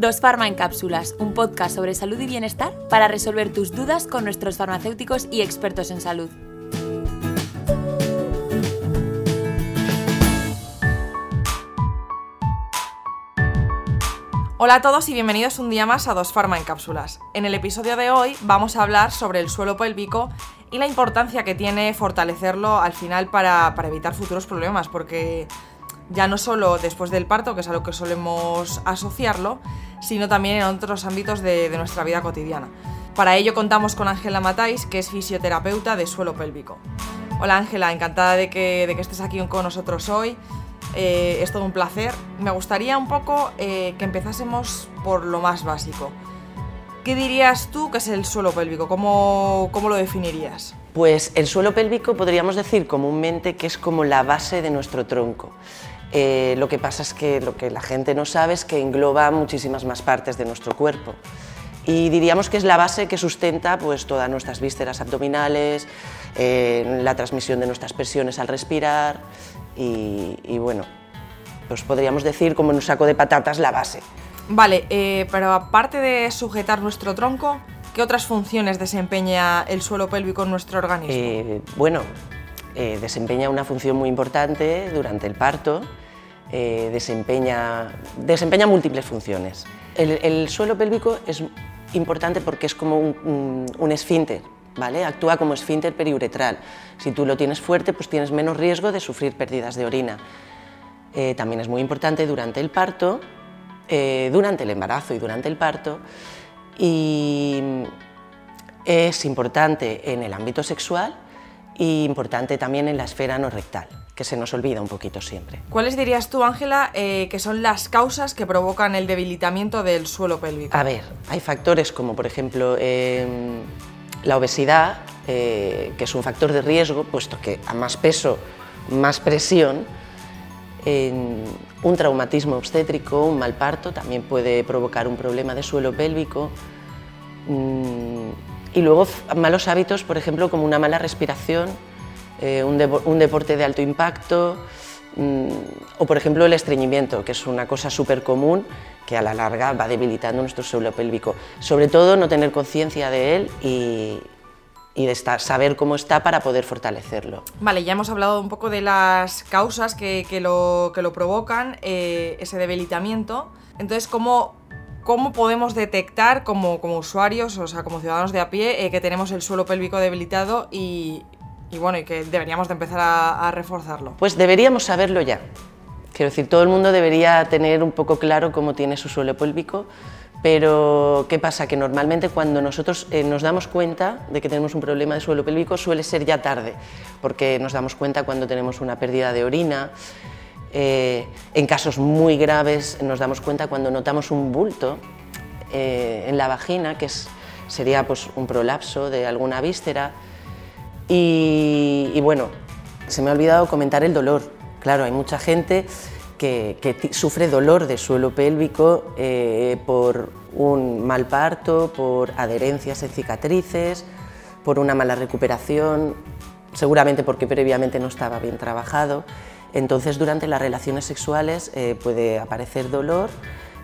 Dos Farma en Cápsulas, un podcast sobre salud y bienestar para resolver tus dudas con nuestros farmacéuticos y expertos en salud. Hola a todos y bienvenidos un día más a Dos Farma en Cápsulas. En el episodio de hoy vamos a hablar sobre el suelo pélvico y la importancia que tiene fortalecerlo al final para, para evitar futuros problemas, porque ya no solo después del parto, que es a lo que solemos asociarlo, sino también en otros ámbitos de, nuestra vida cotidiana. Para ello contamos con Ángela Matáis, que es fisioterapeuta de suelo pélvico. Hola Ángela, encantada de que, estés aquí con nosotros hoy. Eh, es todo un placer. Me gustaría un poco eh, que empezásemos por lo más básico. ¿Qué dirías tú que es el suelo pélvico? ¿Cómo, ¿Cómo, lo definirías? Pues el suelo pélvico podríamos decir comúnmente que es como la base de nuestro tronco. Eh, lo que pasa es que lo que la gente no sabe es que engloba muchísimas más partes de nuestro cuerpo. Y diríamos que es la base que sustenta pues, todas nuestras vísceras abdominales, eh, la transmisión de nuestras presiones al respirar y, bueno, pues podríamos decir como en un saco de patatas la base. Vale, eh, pero aparte de sujetar nuestro tronco, ¿qué otras funciones desempeña el suelo pélvico en nuestro organismo? bueno, desempeña una función muy importante durante el parto, eh, desempeña, desempeña múltiples funciones. El, suelo pélvico es importante porque es como un, esfínter, ¿vale? actúa como esfínter periuretral. Si tú lo tienes fuerte, pues tienes menos riesgo de sufrir pérdidas de orina. Eh, también es muy importante durante el parto, eh, durante el embarazo y durante el parto, y es importante en el ámbito sexual y importante también en la esfera no rectal que se nos olvida un poquito siempre. ¿Cuáles dirías tú, Ángela, eh, que son las causas que provocan el debilitamiento del suelo pélvico? A ver, hay factores como por ejemplo em, la obesidad, eh, que es un factor de riesgo, puesto que a más peso, más presión, un traumatismo obstétrico, un mal parto, también puede provocar un problema de suelo pélvico. Mm, y luego malos hábitos, por ejemplo, como una mala respiración, eh, un, deporte de alto impacto mm, o, por ejemplo, el estreñimiento, que es una cosa súper común que a la larga va debilitando nuestro suelo pélvico. Sobre todo no tener conciencia de él y, de saber cómo está para poder fortalecerlo. Vale, ya hemos hablado un poco de las causas que, lo, que lo, provocan, eh, ese debilitamiento. Entonces, ¿cómo, cómo podemos detectar como, como, usuarios, o sea, como ciudadanos de a pie, eh, que tenemos el suelo pélvico debilitado y, y bueno, y que deberíamos de empezar a, reforzarlo. Pues deberíamos saberlo ya. Quiero decir, todo el mundo debería tener un poco claro cómo tiene su suelo pélvico, pero ¿qué pasa? Que normalmente cuando nosotros eh, nos damos cuenta de que tenemos un problema de suelo pélvico suele ser ya tarde, porque nos damos cuenta cuando tenemos una pérdida de orina, eh, en casos muy graves nos damos cuenta cuando notamos un bulto eh, en la vagina, que sería pues, un prolapso de alguna víscera, y, bueno, se me ha olvidado comentar el dolor. Claro, hay mucha gente que, sufre dolor de suelo pélvico eh, por un mal parto, por adherencias en cicatrices, por una mala recuperación, seguramente porque previamente no estaba bien trabajado. Entonces, durante las relaciones sexuales eh, puede aparecer dolor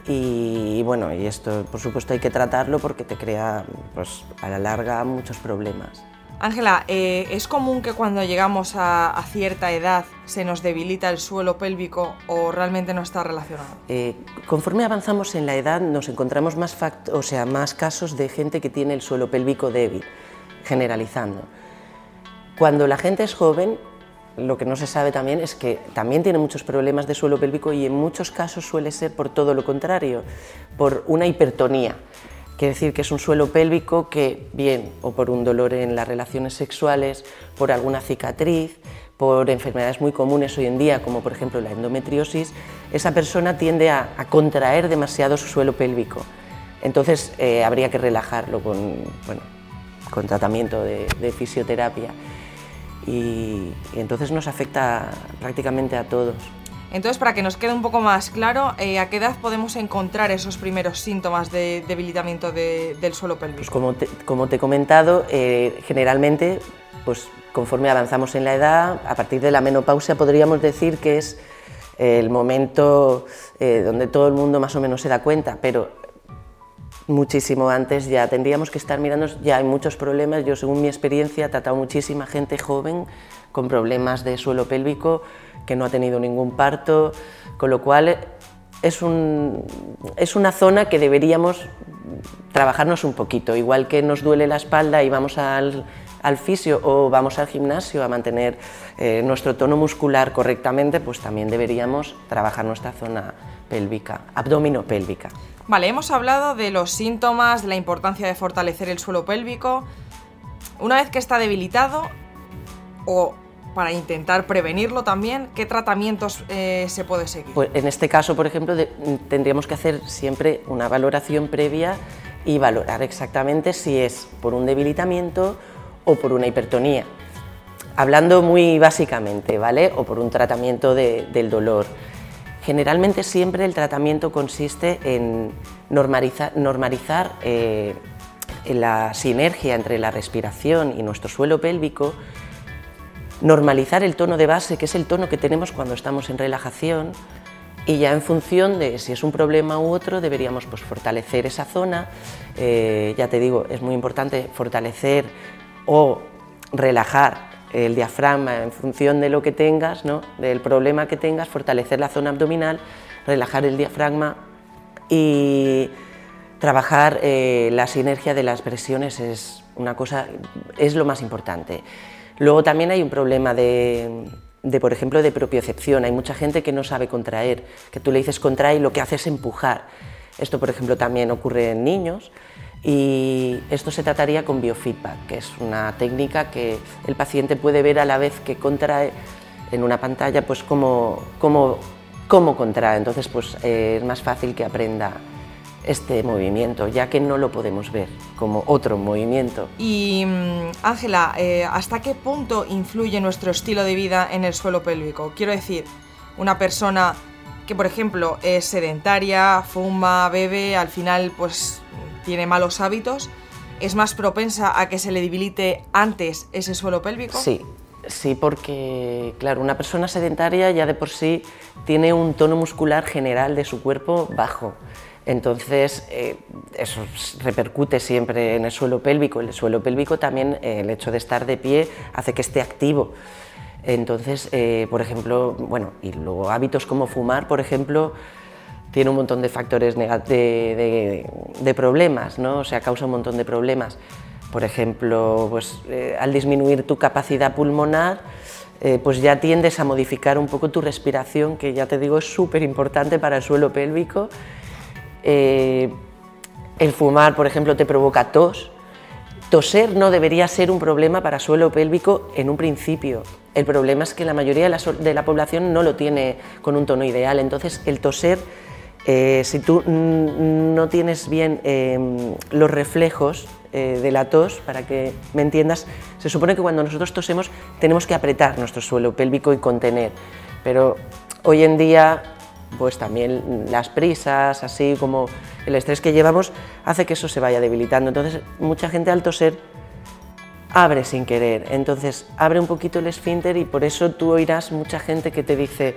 y, bueno, y esto por supuesto hay que tratarlo porque te crea pues, a la larga muchos problemas. Ángela, eh, ¿es común que cuando llegamos a, cierta edad se nos debilita el suelo pélvico o realmente no está relacionado? Eh, conforme avanzamos en la edad nos encontramos más, o sea, más casos de gente que tiene el suelo pélvico débil, generalizando. Cuando la gente es joven, lo que no se sabe también es que también tiene muchos problemas de suelo pélvico y en muchos casos suele ser por todo lo contrario, por una hipertonía. Quiere decir que es un suelo pélvico que, bien, o por un dolor en las relaciones sexuales, por alguna cicatriz, por enfermedades muy comunes hoy en día, como por ejemplo la endometriosis, esa persona tiende a, contraer demasiado su suelo pélvico. Entonces eh, habría que relajarlo con, bueno, con tratamiento de, fisioterapia. Y entonces nos afecta prácticamente a todos. Entonces, para que nos quede un poco más claro, eh, ¿a qué edad podemos encontrar esos primeros síntomas de debilitamiento del suelo pélvico? Pues como te, como te he comentado, eh, generalmente, pues conforme avanzamos en la edad, a partir de la menopausia podríamos decir que es el momento eh, donde todo el mundo más o menos se da cuenta, pero muchísimo. Antes ya tendríamos que estar mirando, ya hay muchos problemas, yo según mi experiencia he tratado muchísima gente joven con problemas de suelo pélvico que no ha tenido ningún parto, con lo cual es, un, es una zona que deberíamos trabajarnos un poquito, igual que nos duele la espalda y vamos al, al fisio o vamos al gimnasio a mantener eh, nuestro tono muscular correctamente, pues también deberíamos trabajar nuestra zona pélvica, abdomino pélvica. Vale, hemos hablado de los síntomas, de la importancia de fortalecer el suelo pélvico. Una vez que está debilitado, o para intentar prevenirlo también, ¿qué tratamientos eh, se puede seguir? Pues en este caso, por ejemplo, tendríamos que hacer siempre una valoración previa y valorar exactamente si es por un debilitamiento o por una hipertonía. Hablando muy básicamente, ¿vale? O por un tratamiento del dolor. Generalmente siempre el tratamiento consiste en normalizar, eh, la sinergia entre la respiración y nuestro suelo pélvico normalizar el tono de base, que es el tono que tenemos cuando estamos en relajación, y ya en función de si es un problema u otro, deberíamos pues, fortalecer esa zona. Eh, ya te digo, es muy importante fortalecer o relajar el diafragma en función de lo que tengas, ¿no? del problema que tengas, fortalecer la zona abdominal, relajar el diafragma y trabajar eh, la sinergia de las presiones es una cosa, es lo más importante. Luego también hay un problema de, por ejemplo, de propiocepción. Hay mucha gente que no sabe contraer, que tú le dices contrae y lo que hace es empujar. Esto, por ejemplo, también ocurre en niños y esto se trataría con biofeedback, que es una técnica que el paciente puede ver a la vez que contrae en una pantalla, pues cómo, cómo, cómo contrae. Entonces, pues es más fácil que aprenda este movimiento, ya que no lo podemos ver como otro movimiento. Y mm, Ángela, eh, ¿hasta qué punto influye nuestro estilo de vida en el suelo pélvico? Quiero decir, una persona que, por ejemplo, es sedentaria, fuma, bebe, al final pues tiene malos hábitos, ¿es más propensa a que se le debilite antes ese suelo pélvico? Sí, sí, porque, claro, una persona sedentaria ya de por sí tiene un tono muscular general de su cuerpo bajo. Entonces, eh, eso repercute siempre en el suelo pélvico. El suelo pélvico también, eh, el hecho de estar de pie, hace que esté activo. Entonces, eh, por ejemplo, bueno, y luego hábitos como fumar, por ejemplo, tiene un montón de factores de, de, problemas, ¿no? O sea, causa un montón de problemas. Por ejemplo, pues, al disminuir tu capacidad pulmonar, pues ya tiendes a modificar un poco tu respiración, que ya te digo es súper importante para el suelo pélvico eh, el fumar, por ejemplo, te provoca tos. Toser no debería ser un problema para suelo pélvico en un principio. El problema es que la mayoría de la, población no lo tiene con un tono ideal. Entonces, el toser, eh, si tú no tienes bien em, los reflejos eh, de la tos, para que me entiendas, se supone que cuando nosotros tosemos tenemos que apretar nuestro suelo pélvico y contener. Pero hoy en día pues también las prisas, así como el estrés que llevamos, hace que eso se vaya debilitando. Entonces, mucha gente al toser abre sin querer, entonces abre un poquito el esfínter y por eso tú oirás mucha gente que te dice,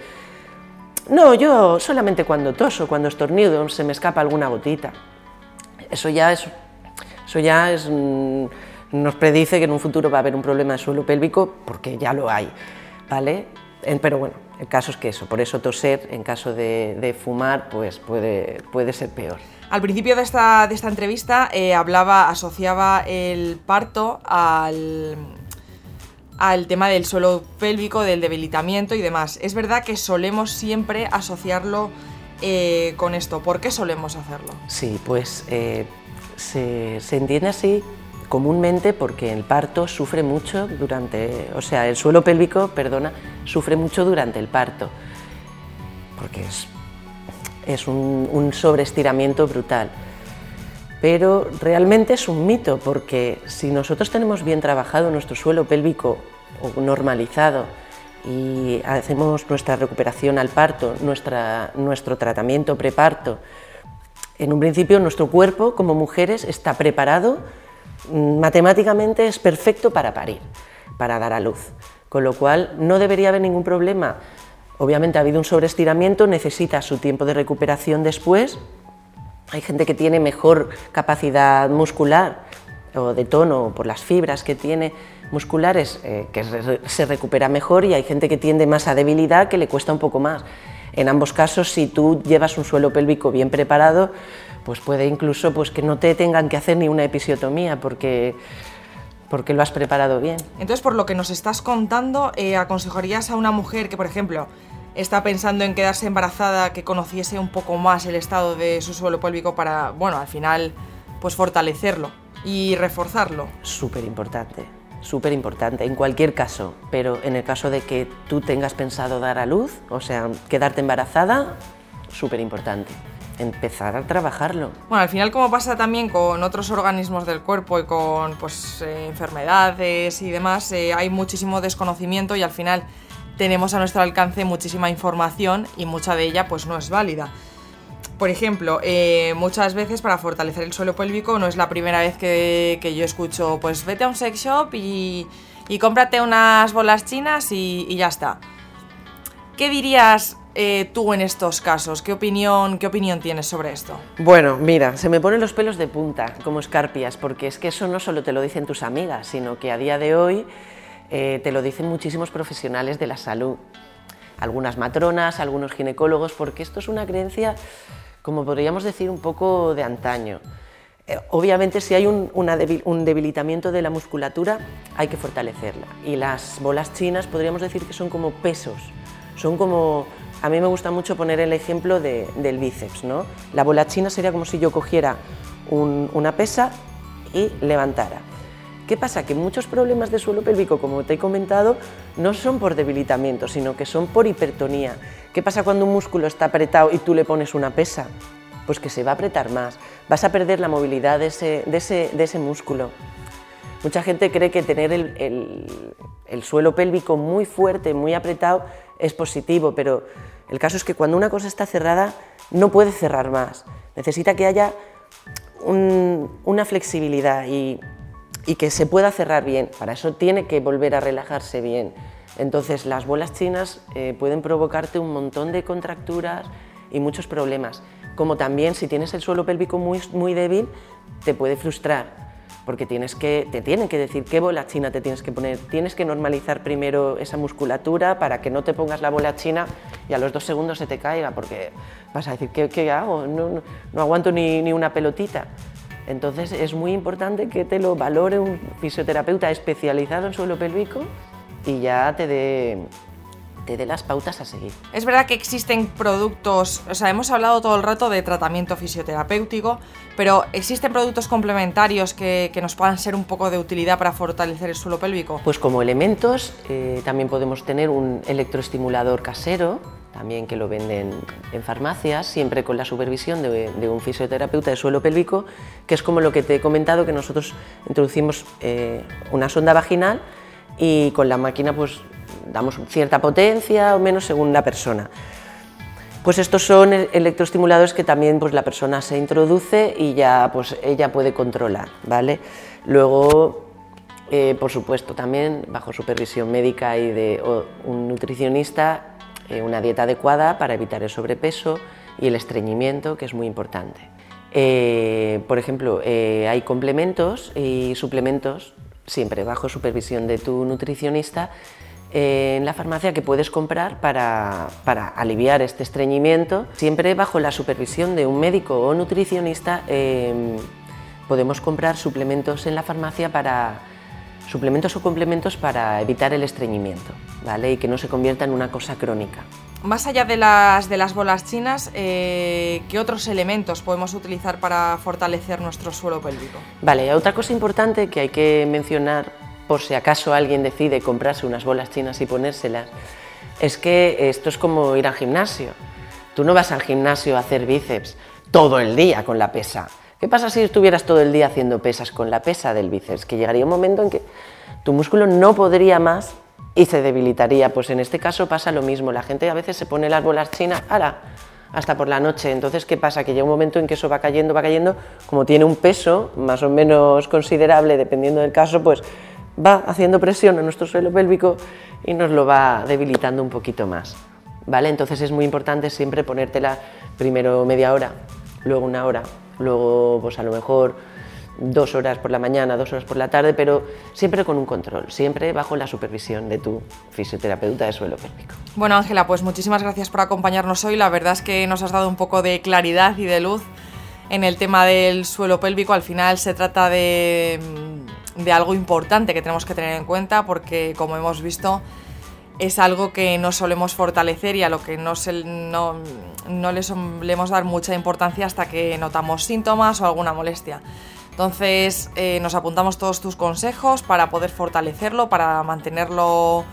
no, yo solamente cuando toso, cuando estornudo, se me escapa alguna gotita. Eso ya es, eso ya es, mm, nos predice que en un futuro va a haber un problema de suelo pélvico porque ya lo hay, ¿vale? Pero bueno, el caso es que eso, por eso toser en caso de, fumar pues puede, puede ser peor. Al principio de esta, de esta entrevista eh, hablaba, asociaba el parto al, al tema del suelo pélvico, del debilitamiento y demás. Es verdad que solemos siempre asociarlo eh, con esto. ¿Por qué solemos hacerlo? Sí, pues eh, se, entiende así comúnmente porque el parto sufre mucho durante, o sea, el suelo pélvico, perdona, sufre mucho durante el parto, porque es, es un sobreestiramiento brutal. Pero realmente es un mito, porque si nosotros tenemos bien trabajado nuestro suelo pélvico o normalizado y hacemos nuestra recuperación al parto, nuestra, nuestro tratamiento preparto, en un principio nuestro cuerpo como mujeres está preparado matemáticamente es perfecto para parir, para dar a luz, con lo cual no debería haber ningún problema. Obviamente ha habido un sobreestiramiento, necesita su tiempo de recuperación después hay gente que tiene mejor capacidad muscular o de tono por las fibras que tiene musculares, eh, que se recupera mejor y hay gente que tiende más a debilidad que le cuesta un poco más. En ambos casos, si tú llevas un suelo pélvico bien preparado, pues puede incluso pues, que no te tengan que hacer ni una episiotomía porque, porque lo has preparado bien. Entonces, por lo que nos estás contando, eh, ¿aconsejarías a una mujer que, por ejemplo, está pensando en quedarse embarazada, que conociese un poco más el estado de su suelo pélvico para, bueno, al final, pues fortalecerlo y reforzarlo? Súper importante súper importante en cualquier caso, pero en el caso de que tú tengas pensado dar a luz, o sea, quedarte embarazada, súper importante. Empezar a trabajarlo. Bueno, al final como pasa también con otros organismos del cuerpo y con pues, eh, enfermedades y demás, eh, hay muchísimo desconocimiento y al final tenemos a nuestro alcance muchísima información y mucha de ella pues no es válida. Por ejemplo, eh, muchas veces para fortalecer el suelo pélvico no es la primera vez que, yo escucho, pues vete a un sex shop y, cómprate unas bolas chinas y, ya está. ¿Qué dirías eh, tú en estos casos? ¿Qué opinión, ¿Qué opinión tienes sobre esto? Bueno, mira, se me ponen los pelos de punta como escarpias, porque es que eso no solo te lo dicen tus amigas, sino que a día de hoy eh, te lo dicen muchísimos profesionales de la salud. Algunas matronas, algunos ginecólogos, porque esto es una creencia como podríamos decir, un poco de antaño. Eh, obviamente, si hay un, debilitamiento de la musculatura, hay que fortalecerla. Y las bolas chinas podríamos decir que son como pesos, son como... A mí me gusta mucho poner el ejemplo del bíceps. ¿no? La bola china sería como si yo cogiera una pesa y levantara. ¿Qué pasa? Que muchos problemas de suelo pélvico, como te he comentado, no son por debilitamiento, sino que son por hipertonía. ¿Qué pasa cuando un músculo está apretado y tú le pones una pesa? Pues que se va a apretar más, vas a perder la movilidad de ese, músculo. Mucha gente cree que tener el, el suelo pélvico muy fuerte, muy apretado, es positivo, pero el caso es que cuando una cosa está cerrada, no puede cerrar más. Necesita que haya una flexibilidad y y que se pueda cerrar bien. Para eso tiene que volver a relajarse bien. Entonces las bolas chinas eh, pueden provocarte un montón de contracturas y muchos problemas. Como también si tienes el suelo pélvico muy, muy débil, te puede frustrar porque tienes que, te tienen que decir qué bola china te tienes que poner. Tienes que normalizar primero esa musculatura para que no te pongas la bola china y a los dos segundos se te caiga, porque vas a decir, ¿qué, hago? No, no, aguanto ni, ni una pelotita. Entonces es muy importante que te lo valore un fisioterapeuta especializado en suelo pélvico y ya te dé te dé las pautas a seguir. Es verdad que existen productos, o sea, hemos hablado todo el rato de tratamiento fisioterapéutico, pero ¿existen productos complementarios que, nos puedan ser un poco de utilidad para fortalecer el suelo pélvico? Pues como elementos eh, también podemos tener un electroestimulador casero, también que lo venden en farmacias, siempre con la supervisión de, un fisioterapeuta de suelo pélvico, que es como lo que te he comentado, que nosotros introducimos eh, una sonda vaginal y con la máquina pues damos cierta potencia o menos según la persona. Pues estos son e-, electroestimuladores que también pues, la persona se introduce y ya pues, ella puede controlar, ¿vale? Luego, eh, por supuesto, también bajo supervisión médica y de un nutricionista, eh, una dieta adecuada para evitar el sobrepeso y el estreñimiento, que es muy importante. Eh, por ejemplo, eh, hay complementos y suplementos, siempre bajo supervisión de tu nutricionista, en la farmacia que puedes comprar para, para, aliviar este estreñimiento, siempre bajo la supervisión de un médico o nutricionista. podemos comprar suplementos en la farmacia para suplementos o complementos para evitar el estreñimiento ¿vale? y que no se convierta en una cosa crónica. Más allá de las, de las bolas chinas, eh, ¿qué otros elementos podemos utilizar para fortalecer nuestro suelo pélvico? Vale, otra cosa importante que hay que mencionar por si acaso alguien decide comprarse unas bolas chinas y ponérselas, es que esto es como ir al gimnasio. Tú no vas al gimnasio a hacer bíceps todo el día con la pesa. ¿Qué pasa si estuvieras todo el día haciendo pesas con la pesa del bíceps? Que llegaría un momento en que tu músculo no podría más y se debilitaría. Pues en este caso pasa lo mismo. La gente a veces se pone las bolas chinas, ¡ala! hasta por la noche. Entonces, ¿qué pasa? Que llega un momento en que eso va cayendo, va cayendo, como tiene un peso más o menos considerable, dependiendo del caso, pues va haciendo presión en nuestro suelo pélvico y nos lo va debilitando un poquito más. ¿Vale? Entonces es muy importante siempre ponértela primero media hora luego una hora, luego pues a lo mejor dos horas por la mañana, dos horas por la tarde, pero siempre con un control, siempre bajo la supervisión de tu fisioterapeuta de suelo pélvico. Bueno, Ángela, pues muchísimas gracias por acompañarnos hoy. La verdad es que nos has dado un poco de claridad y de luz en el tema del suelo pélvico. Al final se trata de, de algo importante que tenemos que tener en cuenta porque, como hemos visto, es algo que no solemos fortalecer y a lo que no, no, no le solemos dar mucha importancia hasta que notamos síntomas o alguna molestia. Entonces eh, nos apuntamos todos tus consejos para poder fortalecerlo, para mantenerlo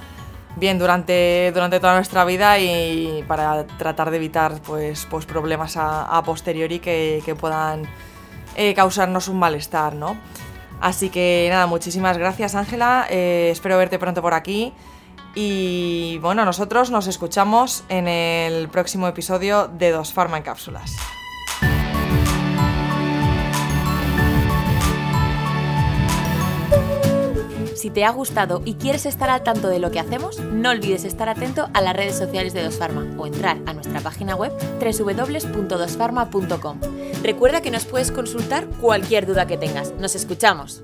bien durante, durante toda nuestra vida y para tratar de evitar pues, pues problemas a, posteriori que, puedan eh, causarnos un malestar, ¿no? Así que nada, muchísimas gracias Ángela, eh, espero verte pronto por aquí y bueno, nosotros nos escuchamos en el próximo episodio de Dos Pharma en Cápsulas. Si te ha gustado y quieres estar al tanto de lo que hacemos, no olvides estar atento a las redes sociales de Dosfarma o entrar a nuestra página web www.dosfarma.com. Recuerda que nos puedes consultar cualquier duda que tengas. Nos escuchamos.